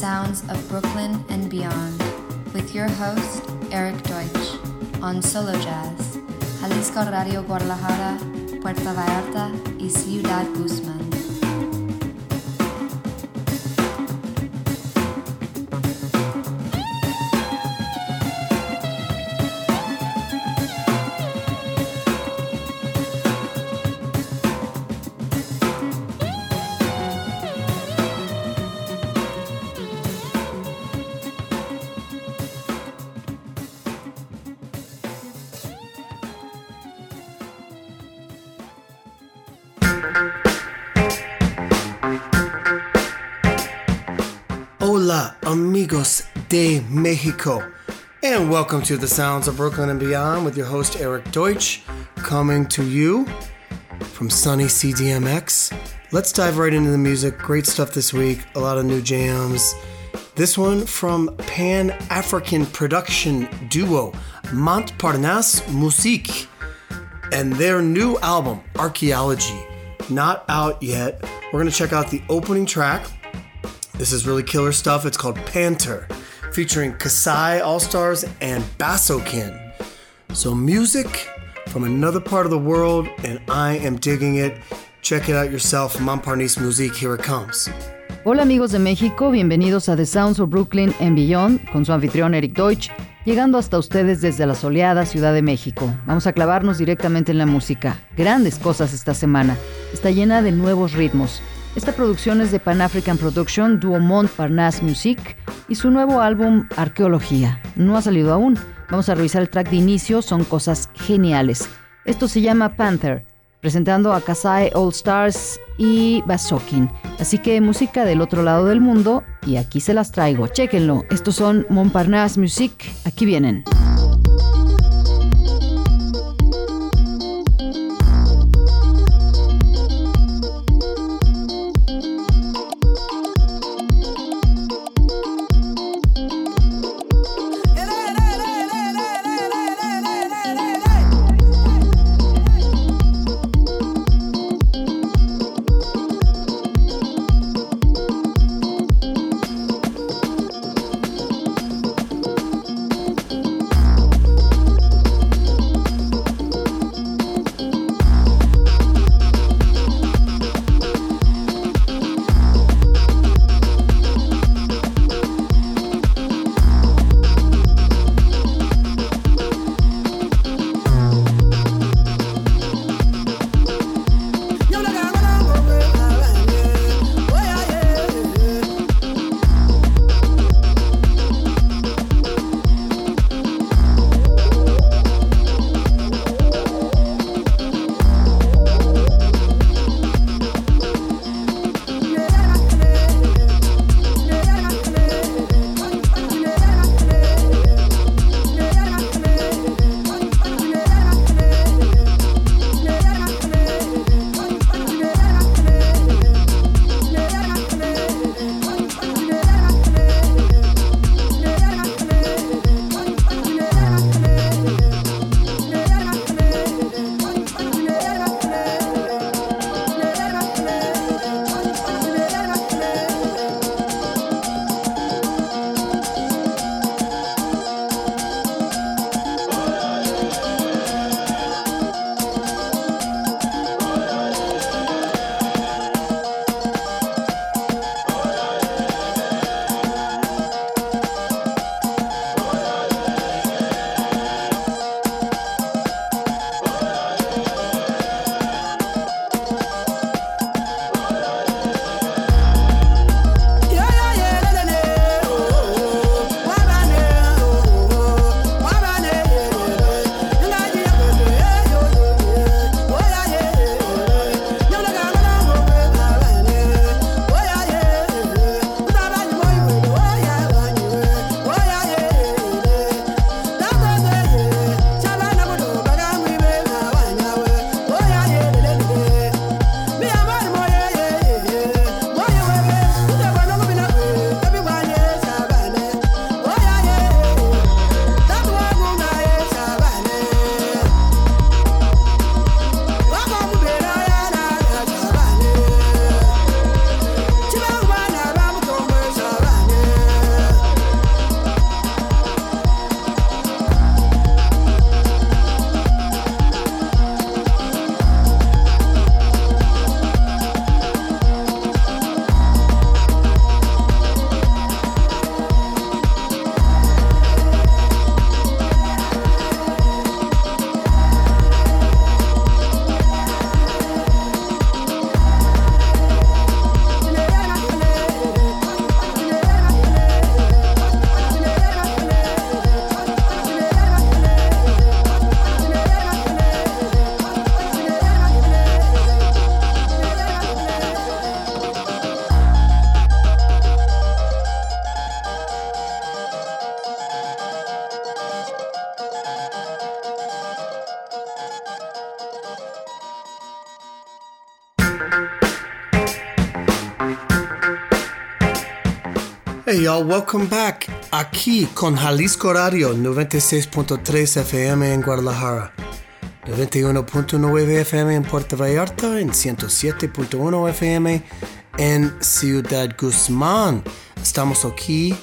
sounds of Brooklyn and beyond with your host, Eric Deutsch, on Solo Jazz, Jalisco Radio Guadalajara, Puerto Vallarta y Ciudad Guzman. De Mexico, and welcome to the Sounds of Brooklyn and Beyond with your host Eric Deutsch, coming to you from sunny CDMX. Let's dive right into the music. Great stuff this week, a lot of new jams. This one from Pan African production duo Montparnasse Musique and their new album, Archaeology. Not out yet. We're gonna check out the opening track. This is really killer stuff. It's called Panther, featuring Kasai All Stars and Bassokin. So, music from another part of the world, and I am digging it. Check it out yourself. Montparnasse Musique, here it comes. Hola amigos de México, bienvenidos a The Sounds of Brooklyn and Beyond con su anfitrión Eric Deutsch, llegando hasta ustedes desde la soleada Ciudad de México. Vamos a clavarnos directamente en la música. Grandes cosas esta semana. Está llena de nuevos ritmos. Esta producción es de Pan African Production, Duo Montparnasse Music y su nuevo álbum Arqueología. No ha salido aún. Vamos a revisar el track de inicio, son cosas geniales. Esto se llama Panther, presentando a Kasai All Stars y Basokin. Así que música del otro lado del mundo y aquí se las traigo. Chéquenlo. Estos son Montparnasse Music. Aquí vienen. Welcome back. Aquí con Jalisco Radio 96.3 FM en Guadalajara, 91.9 FM en Puerto Vallarta, en 107.1 FM en Ciudad Guzmán. Estamos aquí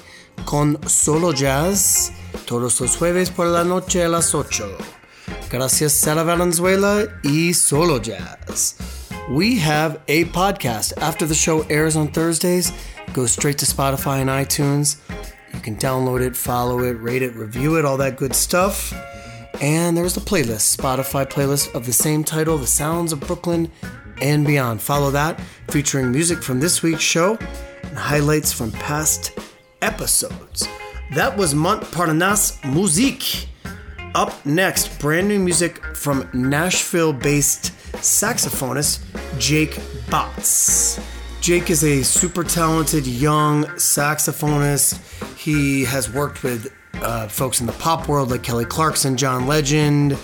con Solo Jazz todos los jueves por la noche a las 8. Gracias Sara Valenzuela y Solo Jazz. We have a podcast. After the show airs on Thursdays, Go straight to Spotify and iTunes. You can download it, follow it, rate it, review it, all that good stuff. And there's a playlist, Spotify playlist of the same title, The Sounds of Brooklyn and Beyond. Follow that, featuring music from this week's show and highlights from past episodes. That was Montparnasse Musique. Up next, brand new music from Nashville based saxophonist Jake Botts. Jake is a super talented young saxophonist. He has worked with uh, folks in the pop world like Kelly Clarkson, John Legend,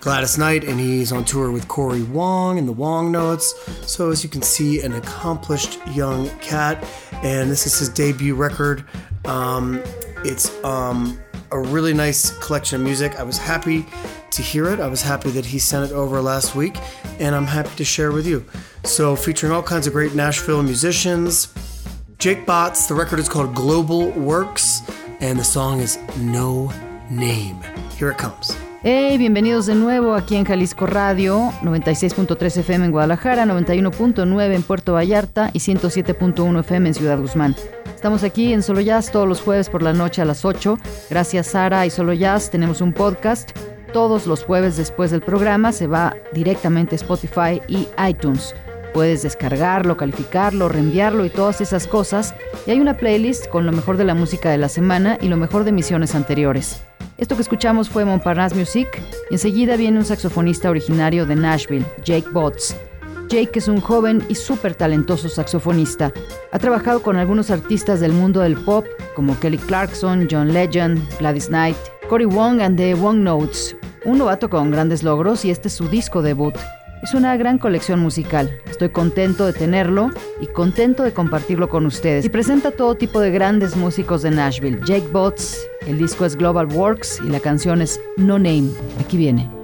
Gladys Knight, and he's on tour with Cory Wong and the Wong Notes. So, as you can see, an accomplished young cat, and this is his debut record. Um, it's um, a really nice collection of music. I was happy to hear it. I was happy that he sent it over last week, and I'm happy to share with you. So, featuring all kinds of great Nashville musicians. Jake Botts, the record is called Global Works, and the song is No Name. Here it comes. Hey, bienvenidos de nuevo aquí en Jalisco Radio, 96.3 FM en Guadalajara, 91.9 en Puerto Vallarta y 107.1 FM en Ciudad Guzmán. Estamos aquí en Solo Jazz todos los jueves por la noche a las 8. Gracias Sara y Solo Jazz tenemos un podcast. Todos los jueves después del programa se va directamente a Spotify y iTunes. Puedes descargarlo, calificarlo, reenviarlo y todas esas cosas. Y hay una playlist con lo mejor de la música de la semana y lo mejor de misiones anteriores. Esto que escuchamos fue Montparnasse Music y enseguida viene un saxofonista originario de Nashville, Jake Botts. Jake es un joven y súper talentoso saxofonista. Ha trabajado con algunos artistas del mundo del pop como Kelly Clarkson, John Legend, Gladys Knight, Cory Wong and the Wong Notes. Un novato con grandes logros y este es su disco debut. Es una gran colección musical. Estoy contento de tenerlo y contento de compartirlo con ustedes. Y presenta todo tipo de grandes músicos de Nashville. Jake Botts, el disco es Global Works y la canción es No Name. Aquí viene.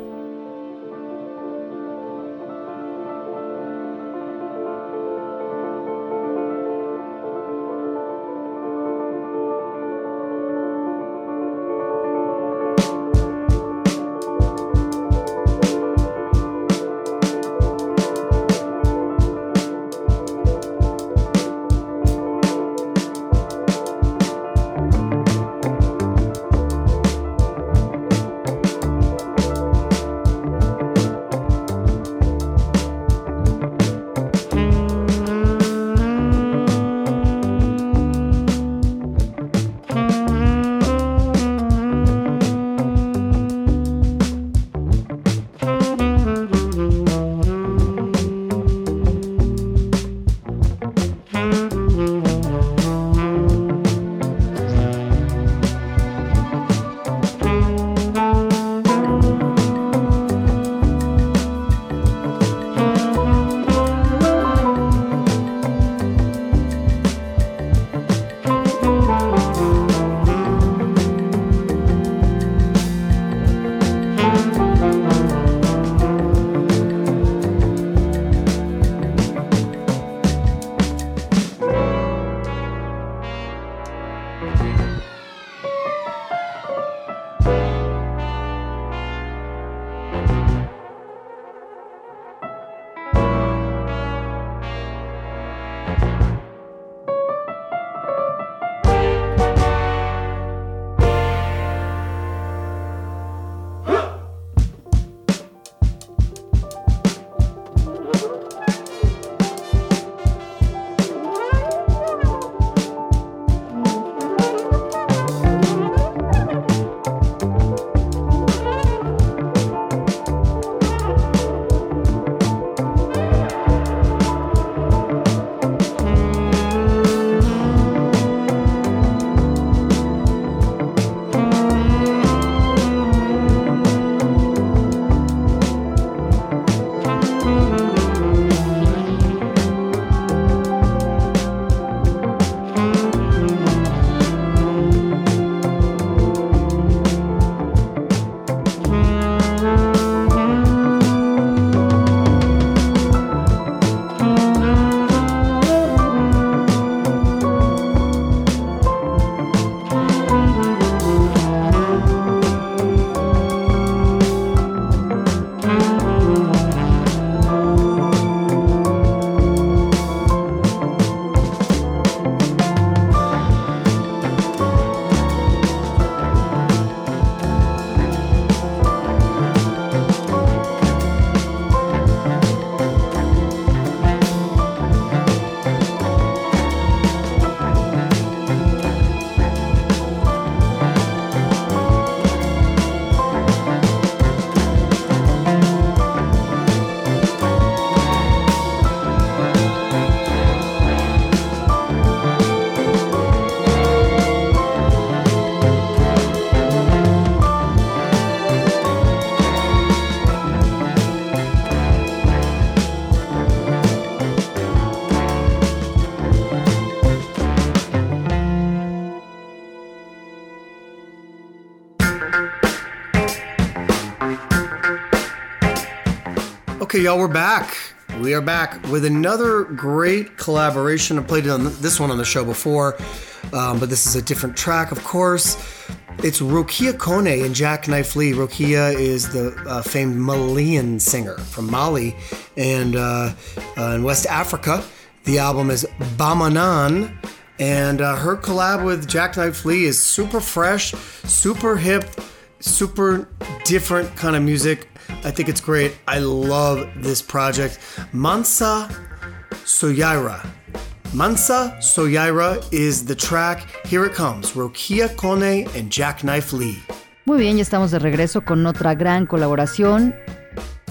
Okay, y'all, we're back. We are back with another great collaboration. I played on this one on the show before, um, but this is a different track, of course. It's Rokia Kone and Jacknife Lee. Rokia is the uh, famed Malian singer from Mali and uh, uh, in West Africa. The album is Bamanan, and uh, her collab with Jacknife Lee is super fresh, super hip, super different kind of music. I think it's great. I love this project. Mansa Soyaira. Mansa Soyaira is the track. Here it comes. Rokia Kone and Jacknife Lee. Muy bien, ya estamos de regreso con otra gran colaboración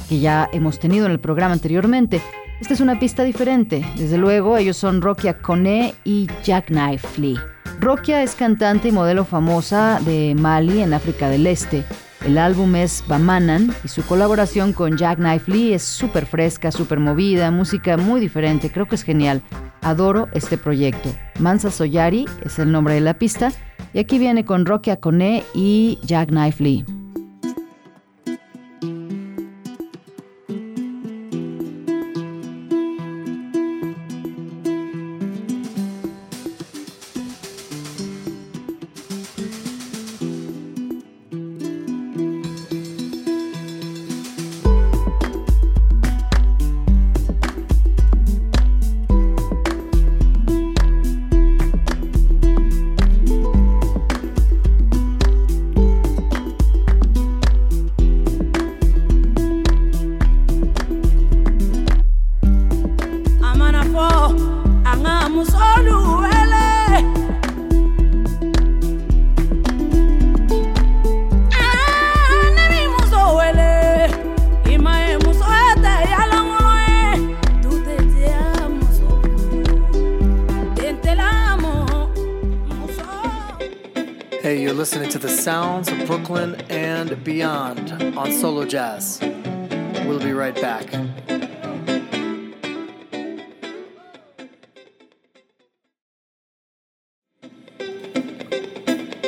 que ya hemos tenido en el programa anteriormente. Esta es una pista diferente. Desde luego, ellos son Rokia Kone y Jacknife Lee. Rokia es cantante y modelo famosa de Mali en África del Este. El álbum es Bamanan y su colaboración con Jacknife Lee es súper fresca, súper movida, música muy diferente, creo que es genial. Adoro este proyecto. Mansa Soyari es el nombre de la pista y aquí viene con Rokia Kone y Jacknife Lee. Beyond on Solo Jazz. We'll be right back.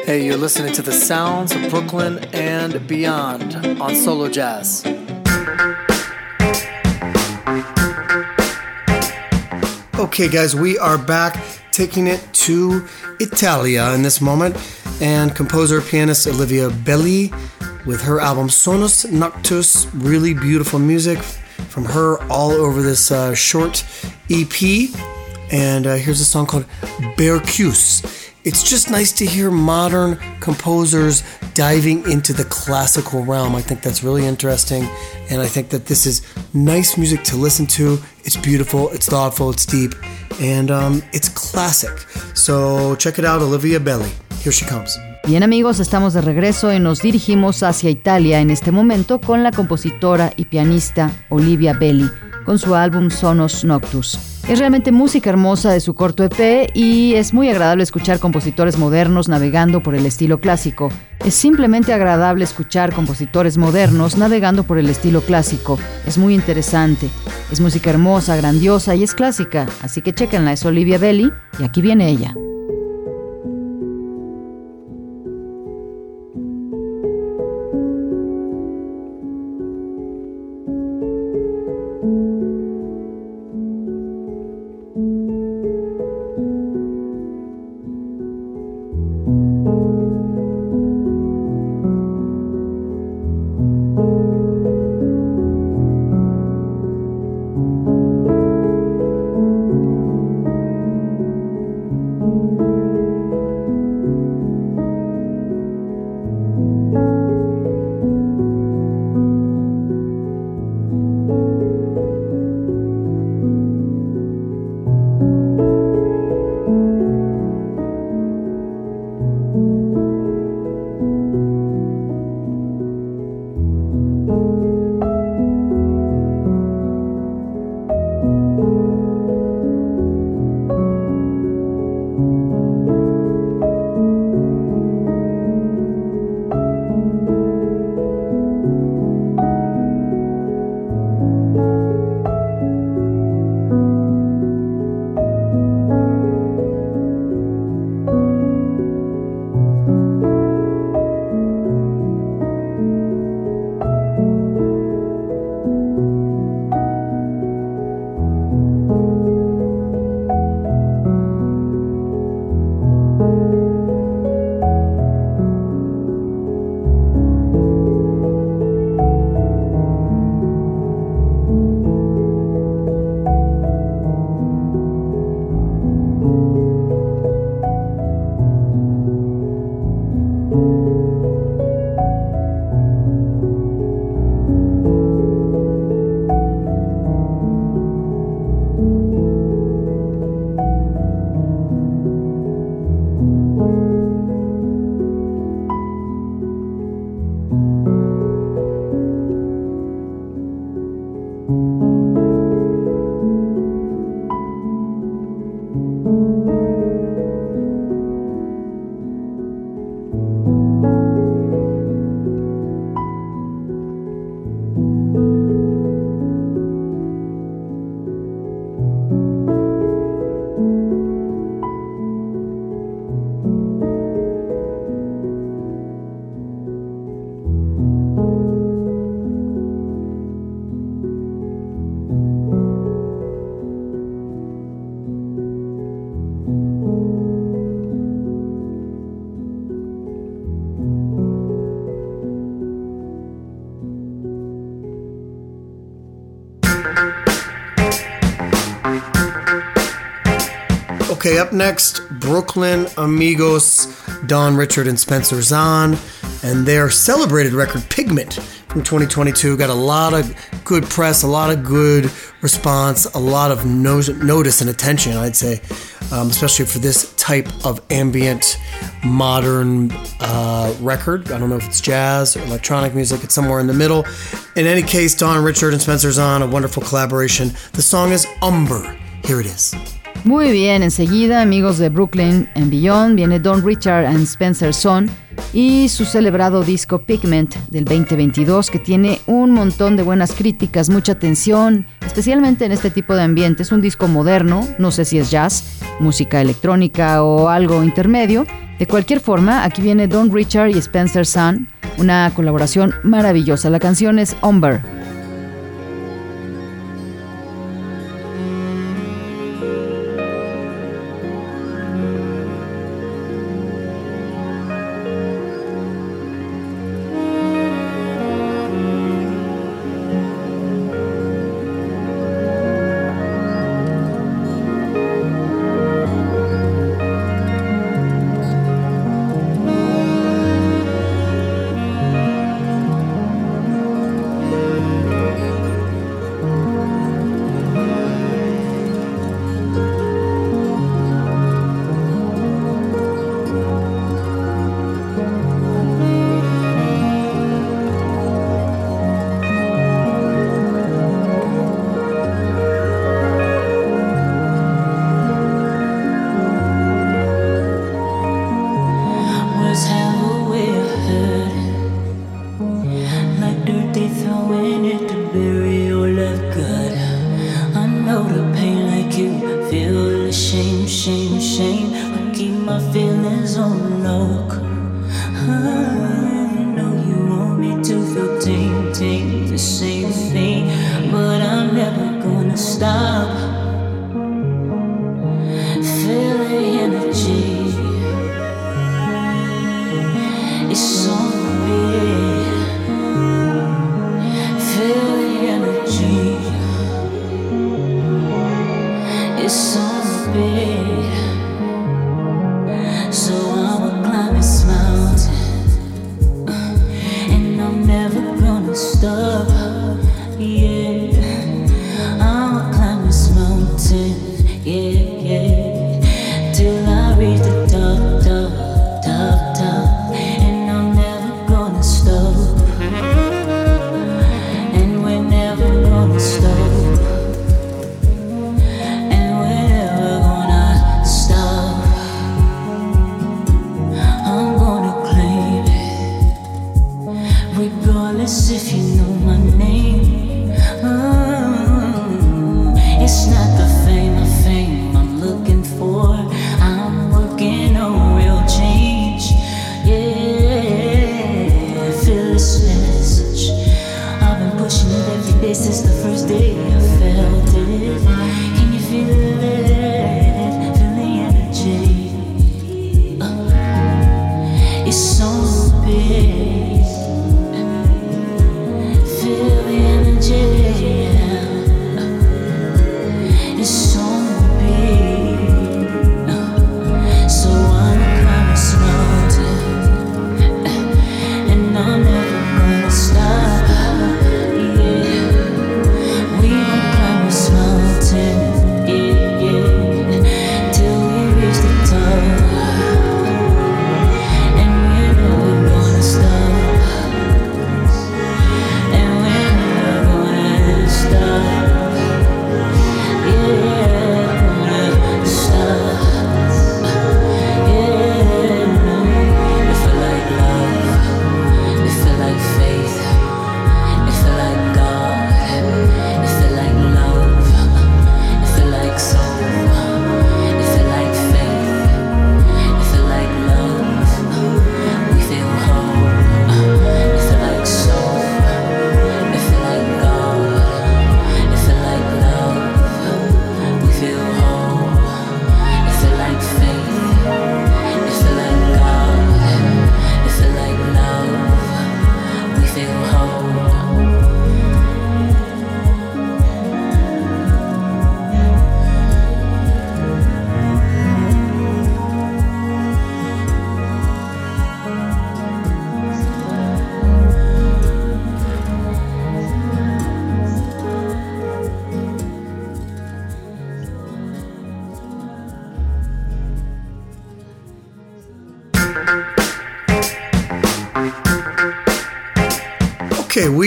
Hey, you're listening to the sounds of Brooklyn and beyond on Solo Jazz. Okay, guys, we are back taking it to Italia in this moment and composer pianist Olivia Belli with her album Sonus Noctus. Really beautiful music from her all over this uh, short EP. And uh, here's a song called Berceuse. It's just nice to hear modern composers diving into the classical realm. I think that's really interesting. And I think that this is nice music to listen to. It's beautiful, it's thoughtful, it's deep, and um, it's classic. So check it out, Olivia Belli. Here she comes. Bien amigos, estamos de regreso y nos dirigimos hacia Italia en este momento con la compositora y pianista Olivia Belli, con su álbum Sonos Noctus. Es realmente música hermosa de su corto EP y es muy agradable escuchar compositores modernos navegando por el estilo clásico. Es simplemente agradable escuchar compositores modernos navegando por el estilo clásico. Es muy interesante. Es música hermosa, grandiosa y es clásica. Así que chequenla, es Olivia Belli y aquí viene ella. Okay, up next, Brooklyn Amigos, Dawn Richard and Spencer Zahn, and their celebrated record Pigment from 2022 got a lot of good press, a lot of good response, a lot of no- notice and attention, I'd say, um, especially for this type of ambient modern uh, record. I don't know if it's jazz or electronic music, it's somewhere in the middle. In any case, Dawn Richard and Spencer Zahn, a wonderful collaboration. The song is Umber. Here it is. Muy bien, enseguida, amigos de Brooklyn and Beyond, viene Don Richard and Spencer Son y su celebrado disco Pigment del 2022 que tiene un montón de buenas críticas, mucha atención, especialmente en este tipo de ambiente. Es un disco moderno, no sé si es jazz, música electrónica o algo intermedio. De cualquier forma, aquí viene Don Richard y Spencer Son, una colaboración maravillosa. La canción es Umber.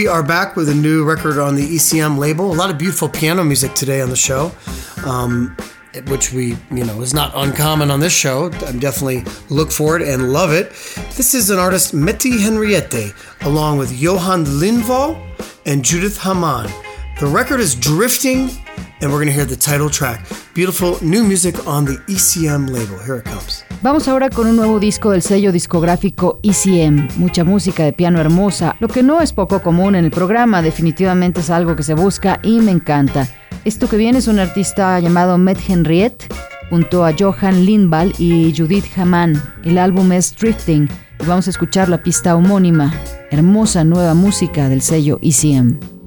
We are back with a new record on the ECM label. A lot of beautiful piano music today on the show, um, which we, you know, is not uncommon on this show. I definitely look for it and love it. This is an artist, Mette Henriette, along with Johan Lindvall and Judith Hamann. The record is Drifting, and we're going to hear the title track. Beautiful new music on the ECM label. Here it comes. Vamos ahora con un nuevo disco del sello discográfico ECM, mucha música de piano hermosa, lo que no es poco común en el programa, definitivamente es algo que se busca y me encanta. Esto que viene es un artista llamado Matt Henriette, junto a Johan Lindvall y Judith Hamann. El álbum es Drifting y vamos a escuchar la pista homónima, hermosa nueva música del sello ECM.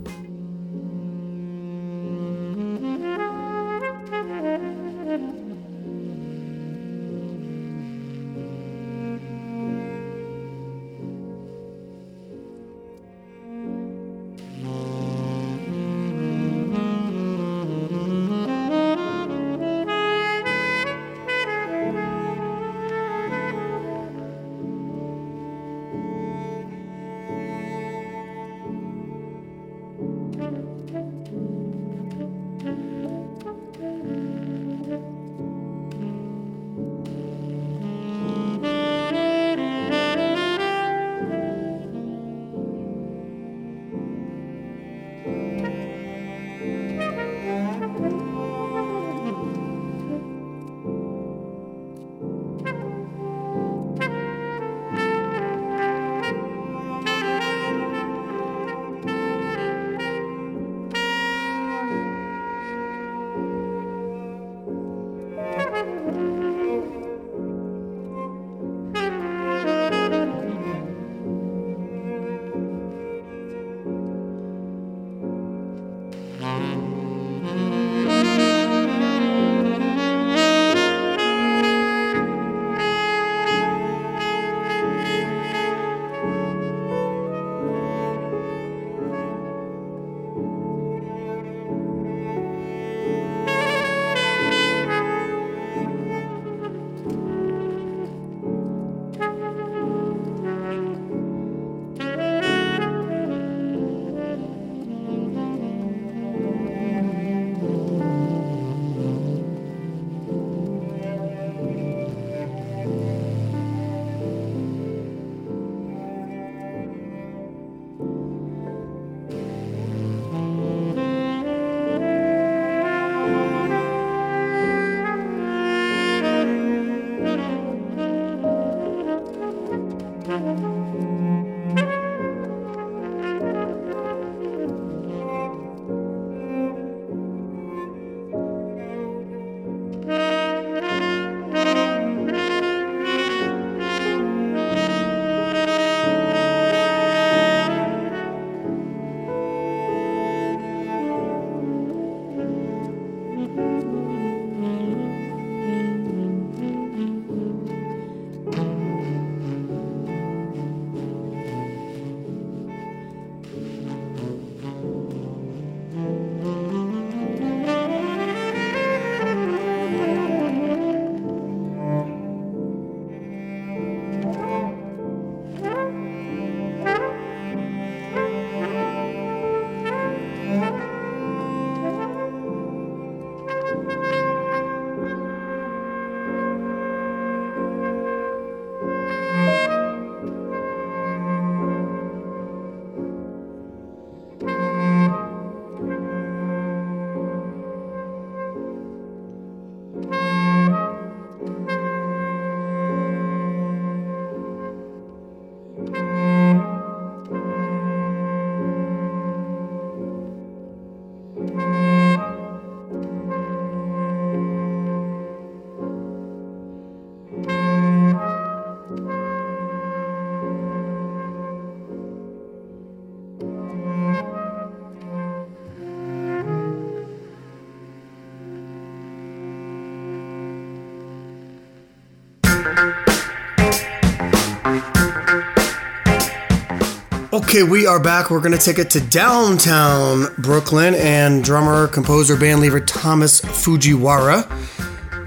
Okay, we are back. We're going to take it to downtown Brooklyn and drummer, composer, bandleader Tomas Fujiwara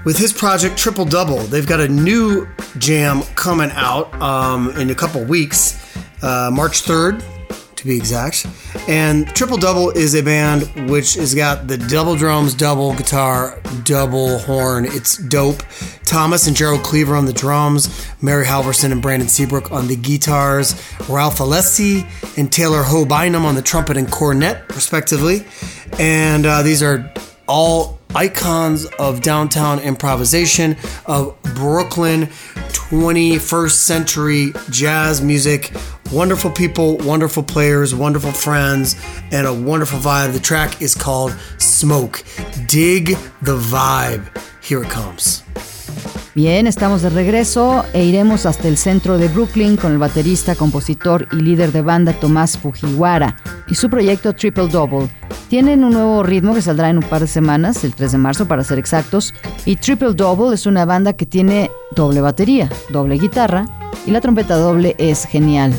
with his project Triple Double. They've got a new jam coming out um, in a couple weeks, uh, March 3rd, to be exact. And Triple Double is a band which has got the double drums, double guitar, double horn. It's dope. Tomas and Gerald Cleaver on the drums, Mary Halvorson and Brandon Seabrook on the guitars, Ralph Alessi and Taylor Ho Bynum on the trumpet and cornet, respectively. And uh, these are all icons of downtown improvisation, of Brooklyn 21st century jazz music. Wonderful people, wonderful players, wonderful friends, and a wonderful vibe. The track is called Smoke. Dig the vibe. Here it comes. Bien, estamos de regreso e iremos hasta el centro de Brooklyn con el baterista, compositor y líder de banda Tomás Fujiwara y su proyecto Triple Double. Tienen un nuevo ritmo que saldrá en un par de semanas, el 3 de marzo para ser exactos, y Triple Double es una banda que tiene doble batería, doble guitarra y la trompeta doble es genial.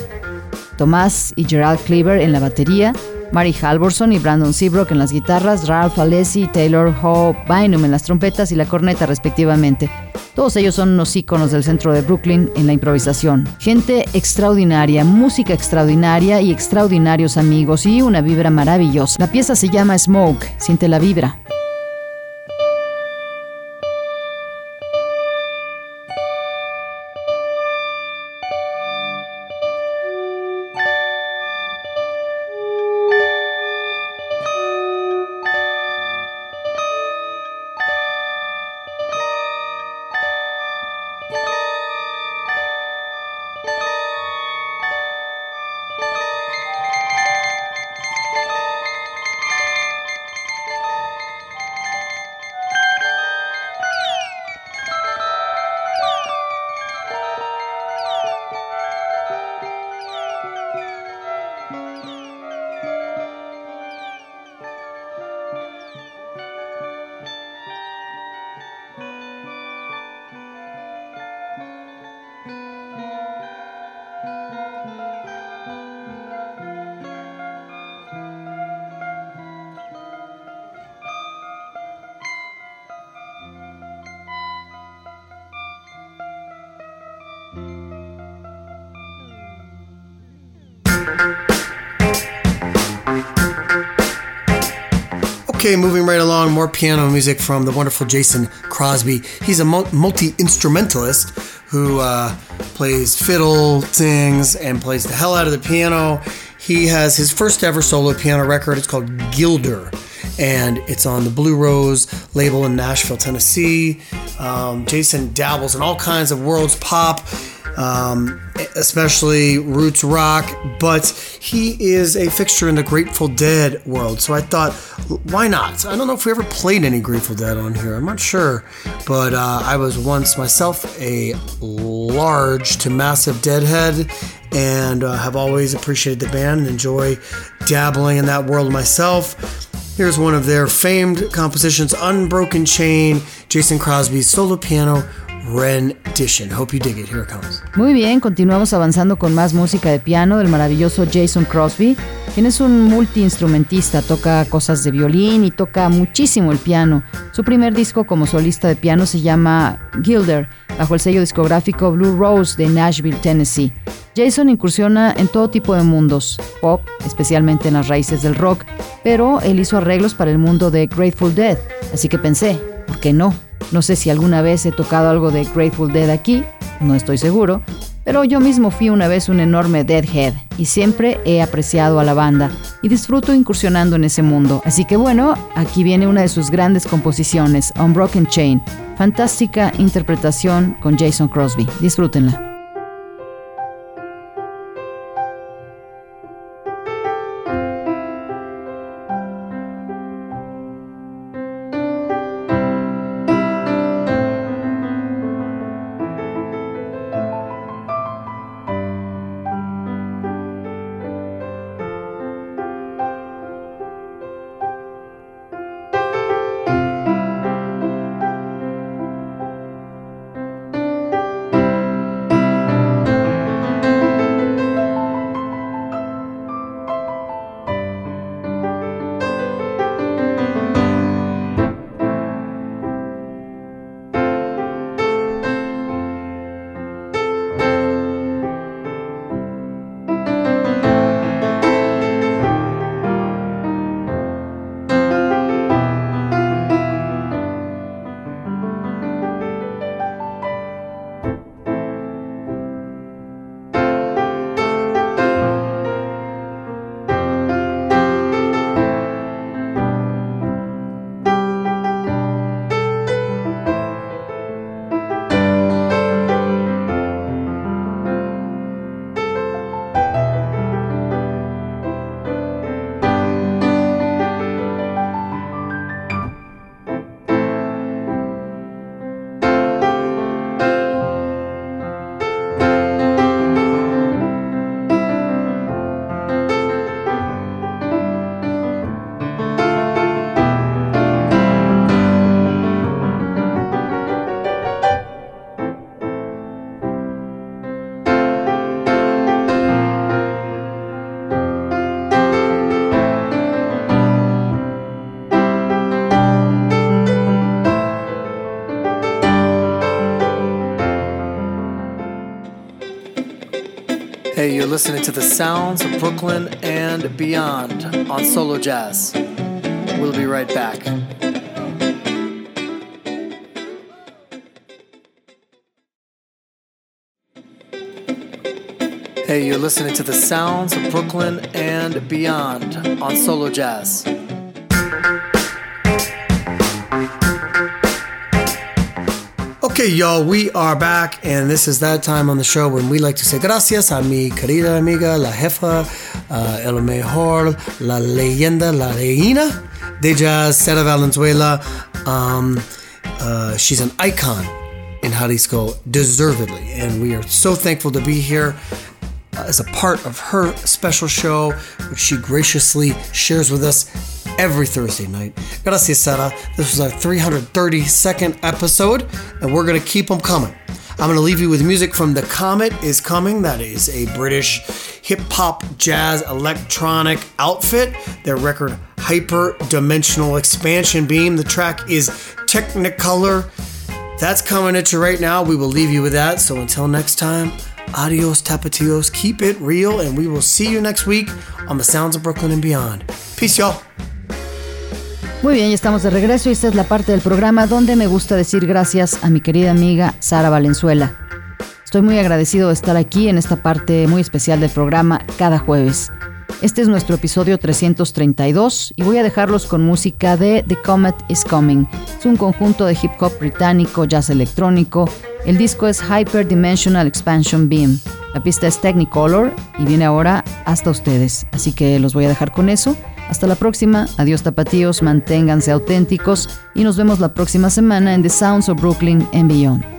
Tomás y Gerald Cleaver en la batería, Mary Halvorson y Brandon Seabrook en las guitarras, Ralph Alessi y Taylor Ho Bynum en las trompetas y la corneta respectivamente. Todos ellos son unos íconos del centro de Brooklyn en la improvisación. Gente extraordinaria, música extraordinaria y extraordinarios amigos y una vibra maravillosa. La pieza se llama Smoke, siente la vibra. Okay, moving right along, more piano music from the wonderful Jason Crosby. He's a multi instrumentalist who uh, plays fiddle, sings, and plays the hell out of the piano. He has his first ever solo piano record. It's called Gilder, and it's on the Blue Rose label in Nashville, Tennessee. Um, Jason dabbles in all kinds of worlds pop um, especially roots rock, but he is a fixture in the Grateful Dead world. So I thought, why not? I don't know if we ever played any Grateful Dead on here. I'm not sure, but uh, I was once myself a large to massive Deadhead, and uh, have always appreciated the band and enjoy dabbling in that world myself. Here's one of their famed compositions, Unbroken Chain, Jason Crosby's solo piano rendition. Hope you dig it. Here it comes. Muy bien, continuamos avanzando con más música de piano del maravilloso Jason Crosby, quien es un multiinstrumentista, toca cosas de violín y toca muchísimo el piano. Su primer disco como solista de piano se llama Gilder, bajo el sello discográfico Blue Rose de Nashville, Tennessee. Jason incursiona en todo tipo de mundos, pop, especialmente en las raíces del rock, pero él hizo arreglos para el mundo de Grateful Dead, así que pensé, ¿por qué no? No sé si alguna vez he tocado algo de Grateful Dead aquí, no estoy seguro, pero yo mismo fui una vez un enorme Deadhead y siempre he apreciado a la banda y disfruto incursionando en ese mundo. Así que bueno, aquí viene una de sus grandes composiciones, Unbroken Chain. Fantástica interpretación con Jason Crosby. Disfrútenla. Listening to the sounds of Brooklyn and beyond on Solo Jazz. We'll be right back. Hey, you're listening to the sounds of Brooklyn and beyond on Solo Jazz. Okay, y'all, we are back, and this is that time on the show when we like to say gracias a mi querida amiga, la jefa, uh, el mejor, la leyenda, la reina de jazz, Sara Valenzuela. Um, uh, she's an icon in Jalisco, deservedly, and we are so thankful to be here as a part of her special show, which she graciously shares with us every Thursday night. Gracias, Sara. This was our 332nd episode, and we're going to keep them coming. I'm going to leave you with music from The Comet is Coming. That is a British hip hop, jazz, electronic outfit. Their record, Hyper Dimensional Expansion Beam. The track is Technicolor. That's coming at you right now. We will leave you with that. So until next time, Adios, Tapatios. Keep it real, and we will see you next week on the Sounds of Brooklyn and Beyond. Peace, y'all. Muy bien, ya estamos de regreso y esta es la parte del programa donde me gusta decir gracias a mi querida amiga Sara Valenzuela. Estoy muy agradecido de estar aquí en esta parte muy especial del programa cada jueves. Este es nuestro episodio 332 y voy a dejarlos con música de The Comet is Coming. Es un conjunto de hip hop británico, jazz electrónico. El disco es Hyper Dimensional Expansion Beam. La pista es Technicolor y viene ahora hasta ustedes. Así que los voy a dejar con eso. Hasta la próxima. Adiós tapatíos, manténganse auténticos y nos vemos la próxima semana en The Sounds of Brooklyn and Beyond.